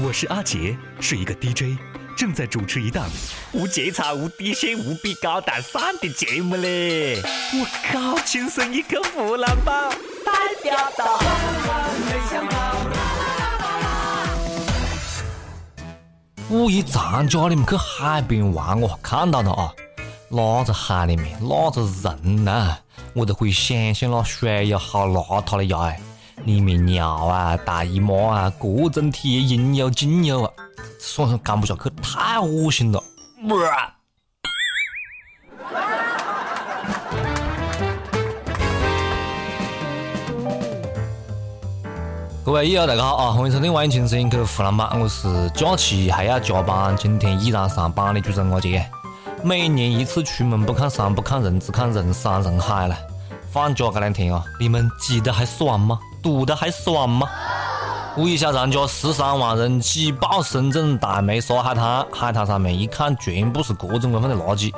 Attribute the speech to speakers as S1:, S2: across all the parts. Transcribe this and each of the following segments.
S1: 我是阿杰，是一个 DJ，正在主持一档无节操、无底线、无比高大上的节目嘞！我靠，亲生一个湖南宝，代表到。
S2: 五一长假你们去海边玩，我看到了啊！哪个海里面哪个人呐？我都可以想象那水有好邋遢的呀！哎，里面尿啊、大姨妈啊，各种体液应有尽有啊，算了干不下去，太恶心了！各位友大家好啊，欢迎收听《万青声音》去湖南版，我是假期还要加班，今天依然上班的主持人阿杰。每年一次出门不看山不看人，只看人山人海了。放假这两天啊，你们挤得还爽吗？堵的还爽吗？五一小长假，十三万人挤爆深圳大梅沙海滩，海滩上面一看全部是各种各样的垃圾。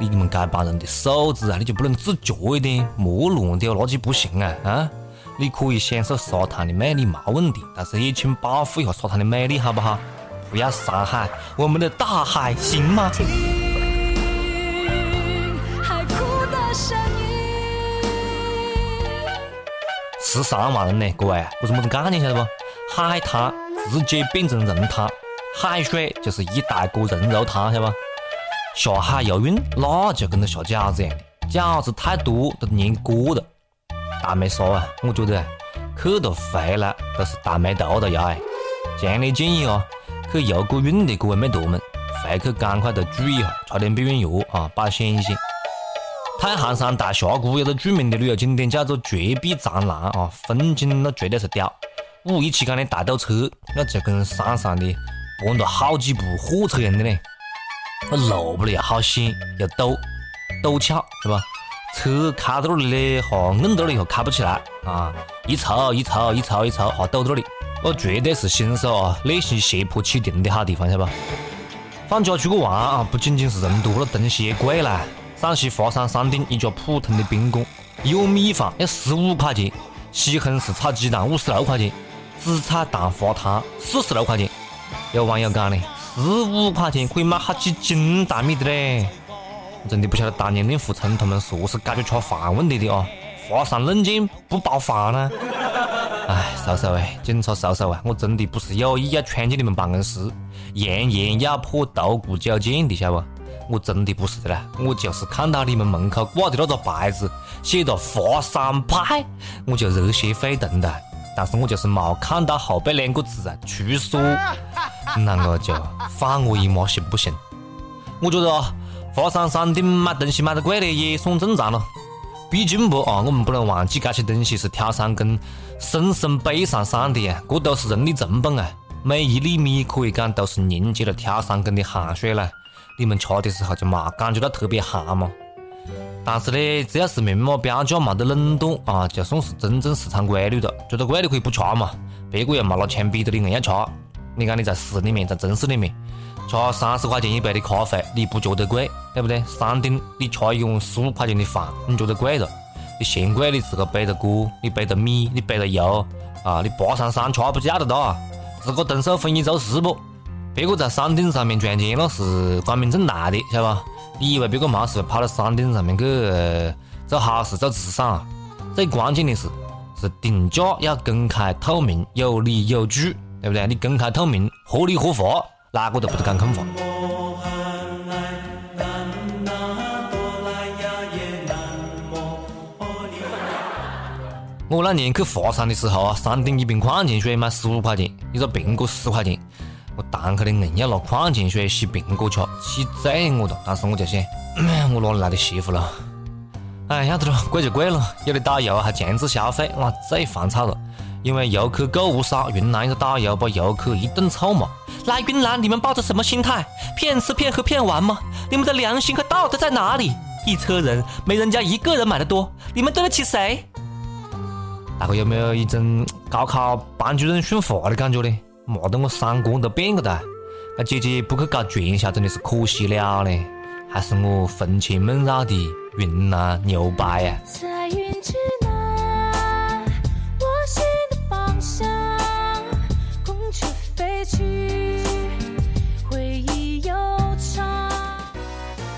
S2: 你们该帮人的素质啊，你就不能自觉一点？莫乱丢垃圾不行啊啊！你可以享受沙滩的魅力，没问题，但是也请保护一下沙滩的美丽，好不好？不要伤害我们的大海，行吗？十三万人呢，各位，这是么子概念晓得不？海滩直接变成人滩，海水就是一大锅人肉汤，晓得不？下海游泳那就跟着下饺子一样的，饺子太多都粘锅了。大梅沙啊，我觉得去了回来都是大梅头的呀！哎，强烈建议啊，去游过泳的各位妹坨们，回去赶快都注意一下，擦点避孕药啊，保险一些。太行山大峡谷有个著名的旅游景点叫做绝壁长廊啊，风景那绝对是屌。五一期间的大堵车，那就跟山上的搬了好几部货车一样的嘞。那路不又好险又陡，陡峭是吧？车开到那里嘞，哈，硬到那里哈，开不起来啊！一抽一抽一抽一抽，哈，堵到那里，那绝对是新手啊内心斜坡起停的好地方，晓得不？放假出去玩啊，不仅仅是人多了，东西也贵啦。陕西华山山顶一家普通的宾馆，一碗米饭要十五块钱，西红柿炒鸡蛋五十六块钱，紫菜蛋花汤四十六块钱。有网友讲嘞，十五块钱可以买好几斤大米的嘞。真的不晓得当年令狐冲他们是何是解决吃饭问题的啊？华山论剑不包饭呢？哎，叔叔哎，警察叔叔啊，我真的不是有意要闯进你们办公室，扬言要破独孤九剑的，晓得不？我真的不是的啦，我就是看到你们门口挂的那个牌子，写着华山派，我就热血沸腾的。但是我就是没看到后背两个字啊，出所，那我就放我一马行不行？我觉得啊。华山山顶买东西买得贵的也算正常了，毕竟不啊，我们不能忘记这些东西是挑山工生生背上山的呀，这都是人力成本啊，每一粒米可以讲都是凝结了挑山工的汗水了。你们吃的时候就没感觉到特别寒吗？但是呢，只要是明码标价没得垄断啊，就算是真正市场规律了。觉得贵的可以不吃嘛，别个又没拿枪逼着你硬要吃。你看你在市里面，在城市里面。吃三十块钱一杯的咖啡，你不觉得贵，对不对？山顶你吃一碗十五块钱的饭，你觉得贵了？你嫌贵，你自个背着锅，你背着米，你背着油啊！你爬上山吃不叫的哒，自个动手丰衣足食不？别个在山顶上面赚钱那是光明正大的，晓得吧？你以为别个没事跑到山顶上面去做好事做慈善啊？最关键的是，是定价要公开透明，有理有据，对不对？你公开透明，合理合法。哪个都不得敢空话。我那年去华山的时候啊，山顶一瓶矿泉水卖十五块钱，一个苹果十块钱，堂客的硬要拿矿泉水洗苹果吃，气醉我了。但是我就想，我哪里来的媳妇了？哎，要得了，贵就贵了，有的导游还强制消费，哇，最烦躁了。因为游客购物少，云南一个导游把游客一顿臭骂。来云南，你们抱着什么心态？骗吃骗喝骗玩吗？你们的良心和道德在哪里？一车人没人家一个人买的多，你们对得起谁？大家有没有一种高考班主任训话的感觉呢？骂得我三观都变了哒。那姐姐不去搞传销，真的是可惜了嘞。还是我魂牵梦绕的云南牛掰呀？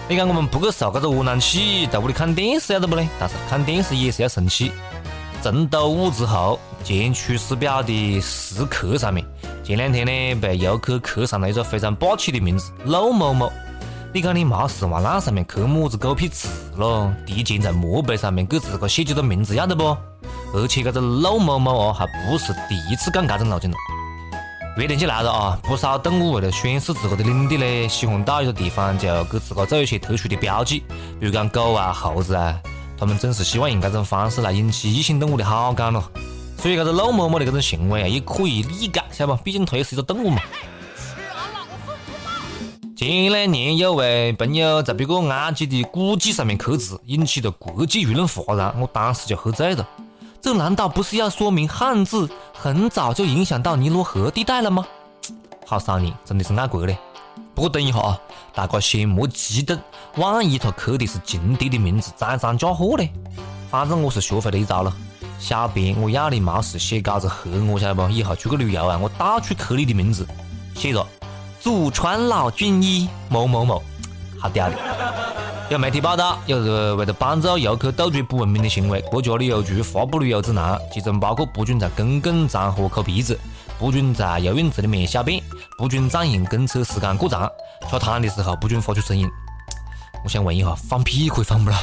S2: 你看我们不去受这个窝囊气，在屋里看电视要得不嘞？但是看电视也是要生气。成都五之后，前驱师表的时刻上面。前两天呢被游客刻上了一个非常霸气的名字“陆某某”。你看你没事往那上面刻么子狗屁字咯？提前在墓碑上面给自个写几个名字要得不？而且这个陆某某哦，还不是第一次干这种事情了。热天起来了啊，不少动物为了宣示自个的领地呢，喜欢到一个地方就给自个做一些特殊的标记，比如讲狗啊、猴子啊，他们总是希望用这种方式来引起异性动物的好感咯。所以这个陆某某的这种行为啊，也可以理解，晓得不？毕竟它也是一个动物嘛。前两年有位朋友在别个埃及的古迹上面刻字，引起了国际舆论哗然，我当时就喝醉了。这难道不是要说明汉字很早就影响到尼罗河地带了吗？好少年，真的是爱国嘞！不过等一下啊，大家先莫激动，万一他刻的是情敌的名字，栽赃嫁祸嘞？反正我是学会了一招了，小编，我要你没事写稿子黑我，晓得不？以后出去旅游啊，我到处刻你的名字，写着。祖传老军医某某某，好屌的！有媒体报道，有人为了帮助游客杜绝不文明的行为，国家旅游局发布旅游指南，其中包括不准在公共场合抠鼻子，不准在游泳池里面小便，不准占用公厕时间过长，吃汤的时候不准发出声音。我想问一下，放屁可以放不啦？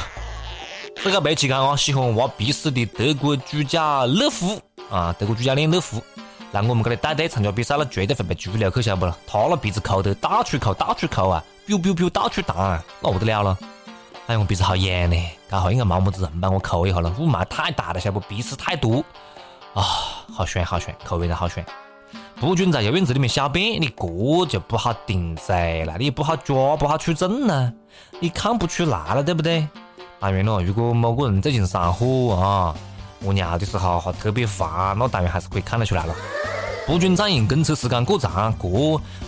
S2: 这个煤气缸啊，喜欢挖鼻屎的德国主教勒夫啊，德国主教练勒夫。那我们这里带队参加比赛了，绝对会被拘留去，晓不了？他那鼻子抠得到处抠，到处抠啊，biu biu biu，到处弹，那不得了了！哎，我鼻子好痒呢，刚好应该没么子人帮我抠一下了，雾霾太大了，晓不？鼻屎太多啊，好酸好酸，抠完了好酸。不准在游泳池里面小便，你这就不好定噻，那你不好抓，不好取证呢，你看不出来了，对不对？当然了，如果某个人最近上火啊。屙尿的时候还特别烦，那当然还是可以看得出来了。不准占用公厕时间过长，这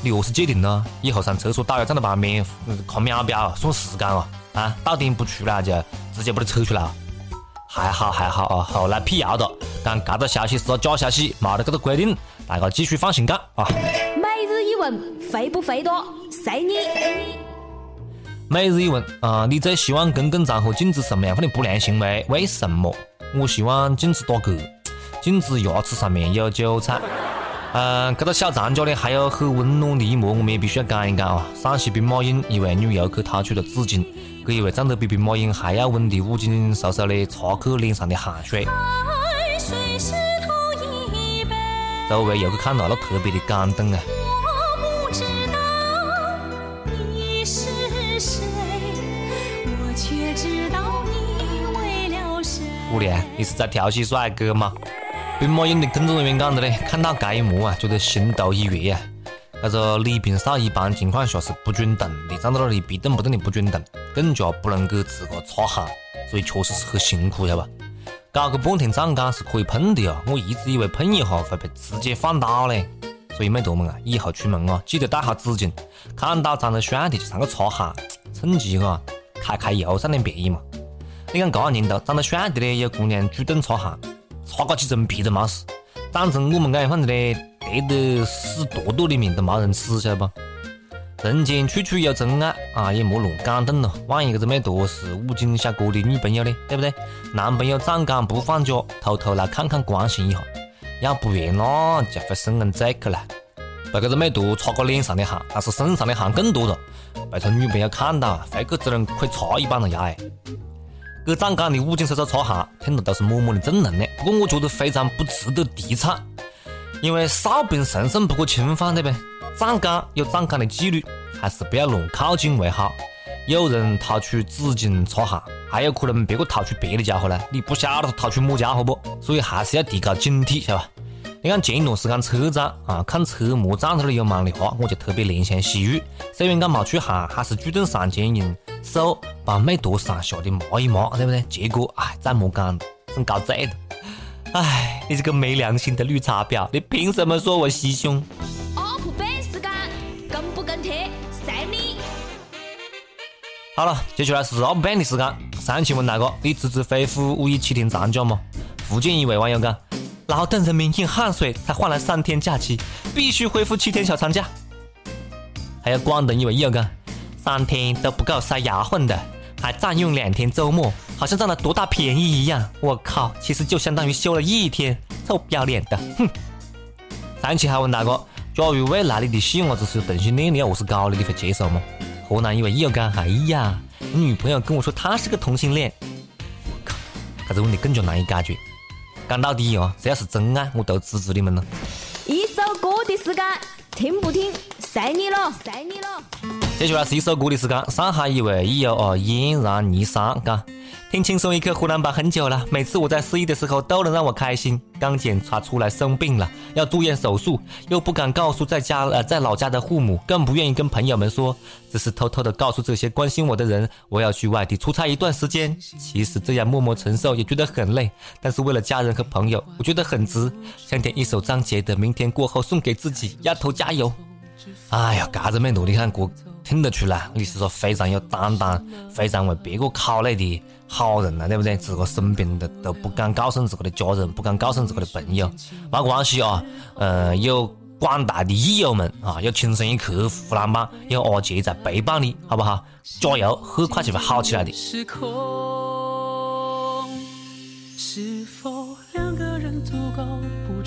S2: 你何是界定呢？以后上厕所都要站在旁边看秒表算时间哦。啊，到点不出来就直接把它扯出来。还好还好啊，后来辟谣的，讲这个消息是个假消息，没得这个规定，大家继续放心干啊。
S3: 每日一问，肥不肥多？随你。
S2: 每日一问啊，你最希望公共场合禁止什么样的不良行为？为什么？我希望禁止打嗝，禁止牙齿上面有韭菜。嗯，这个小长假呢，还有很温暖的一幕，我们也必须要讲一讲啊。陕西兵马俑一位女游客掏出了纸巾，给一位长得比兵马俑还要稳的武警叔叔呢擦去脸上的汗水。周围游客看到了，特别的感动啊。姑娘，你是在调戏帅哥吗？兵马俑的工作人员讲的嘞，看到这一幕啊，觉得心头一热啊。这个礼兵哨一般情况下是不准动的，站在那里一动不动的不准动，更加不能给自个擦汗，所以确实是很辛苦，晓得吧？搞个半天站岗是可以碰的啊，我一直以为碰一下会被直接放倒嘞。所以美坨们啊，以后出门啊，记得带好纸巾，看到长得帅的就上去擦汗，趁机啊揩揩油占点便宜嘛。你看，这年头长得帅的嘞，有姑娘主动擦汗，擦个几层皮都没事。长成我们这样子嘞，得得死坨坨里面都没人吃，晓得不？人间处处有真爱啊，也莫乱感动了。万一这个美坨是武警小哥的女朋友呢，对不对？男朋友站岗不放假，偷偷来看看关心一下，要不然那就会生人罪去了。被这个美坨擦个脸上的汗，但是身上的汗更多了，被他女朋友看到，会给这人可以插一棒子牙哎。给站岗的武警叔叔擦汗，听着都是满满的正能量。不过我觉得非常不值得提倡，因为哨兵神圣不可侵犯，对不对？站岗有站岗的纪律，还是不要乱靠近为好。有人掏出纸巾擦汗，还有可能别个掏出别的家伙呢，你不晓得他掏出么家伙不？所以还是要提高警惕，晓得吧？你看前一段时间车展啊，看车模站在那里有忙的话，我就特别怜香惜玉。虽然讲没出汗，还是主动上前用手把妹坨上下的抹一抹，对不对？结果哎，再莫讲了，真搞醉的。哎，你这个没良心的绿茶婊，你凭什么说我袭胸
S3: 时间跟不跟帖，随你。
S2: 好了，接下来是 UP 版的时间。上期问大哥，你支持恢复五一七天长假吗？福建一位网友讲。劳动人民用汗水才换来三天假期，必须恢复七天小长假。还有广东一位友讲，
S3: 三天都不够塞牙缝的，还占用两天周末，好像占了多大便宜一样。我靠，其实就相当于休了一天，臭不要脸的，哼！上期还问大哥，假如未来你的细伢子是同性恋，你要何是搞的？你会接受吗？河南一位友讲，哎呀，女朋友跟我说他是个同性恋，我靠，这个问题更加难以解决。讲到底哦，只要是真爱，我都支持你们了。
S4: 一首歌的时间，听不听，随你了，随你了。
S3: 接下来是一首歌的时间。上海一位友哦，嫣然霓裳，嘎。听轻松一刻湖南版很久了，每次我在失忆的时候都能让我开心。刚检查出来生病了，要住院手术，又不敢告诉在家呃在老家的父母，更不愿意跟朋友们说，只是偷偷的告诉这些关心我的人，我要去外地出差一段时间。其实这样默默承受也觉得很累，但是为了家人和朋友，我觉得很值。想点一首张杰的《明天过后》送给自己，丫头加油！哎呀，嘎子美多，你看歌听得出来，你是说非常有担当，非常为别个考虑的。好人呐，对不对？自个生病的都不敢告诉自个的家人，不敢告诉自个的朋友，没关系啊。呃，有广大的益友们啊，有轻松一刻湖南版，有阿杰在陪伴你，好不好？加油，很快就会好起来的。是否两个人足够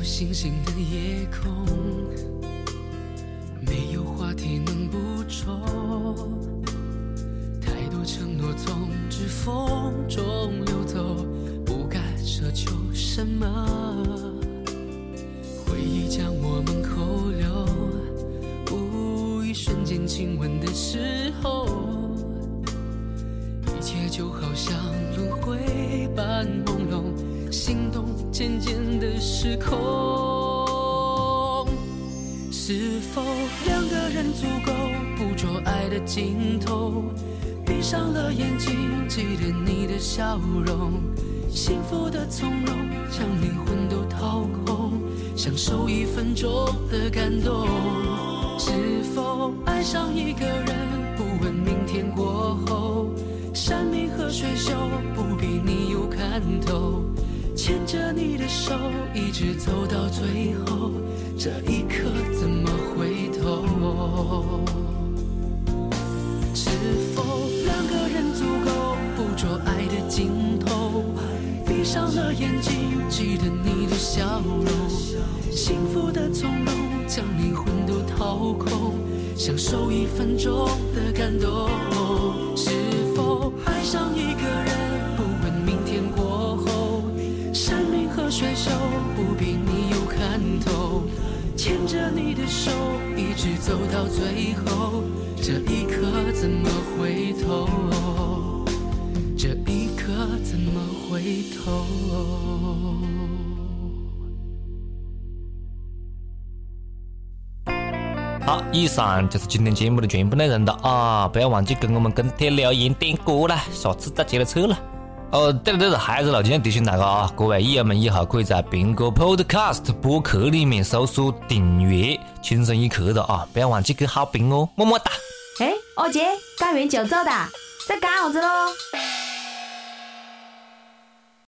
S3: 有星星的夜空，没有话题能捕捉，太多承诺从指缝中流走，不敢奢求什么。回忆将我们扣留，无一瞬间亲吻的时候，一切就好像轮回般朦胧，心动渐渐的失控。是否两个人足够捕捉爱的尽头？闭上了眼睛，记得你的笑容，幸福的从容，将灵魂都掏空，享受一分钟的感动。是否爱上一个人，不问明天过后，山明和水秀，不比你有看头。牵着你的手，一直走到最后，这一刻怎么回头？是否两个人足够捕捉爱的尽头？闭上了眼睛，记得你的笑容，幸福的从容，将灵魂都掏空，享受一分钟的感动。是水手不比你有看头，牵着你的手一直走到最后，这一刻怎么回头？这一刻怎么回头？好，以上就是今天节目的全部内容了啊！不要忘记跟我们跟帖留言点歌了，下次再接着扯了。哦，对了对了，还是老今天提醒大家啊，各位益友们以后可以在苹果 Podcast 播客里面搜索订阅“轻松一刻”的啊，不要忘记给好评哦，么么哒。
S4: 哎，二姐，干完就走的，在干啥子喽？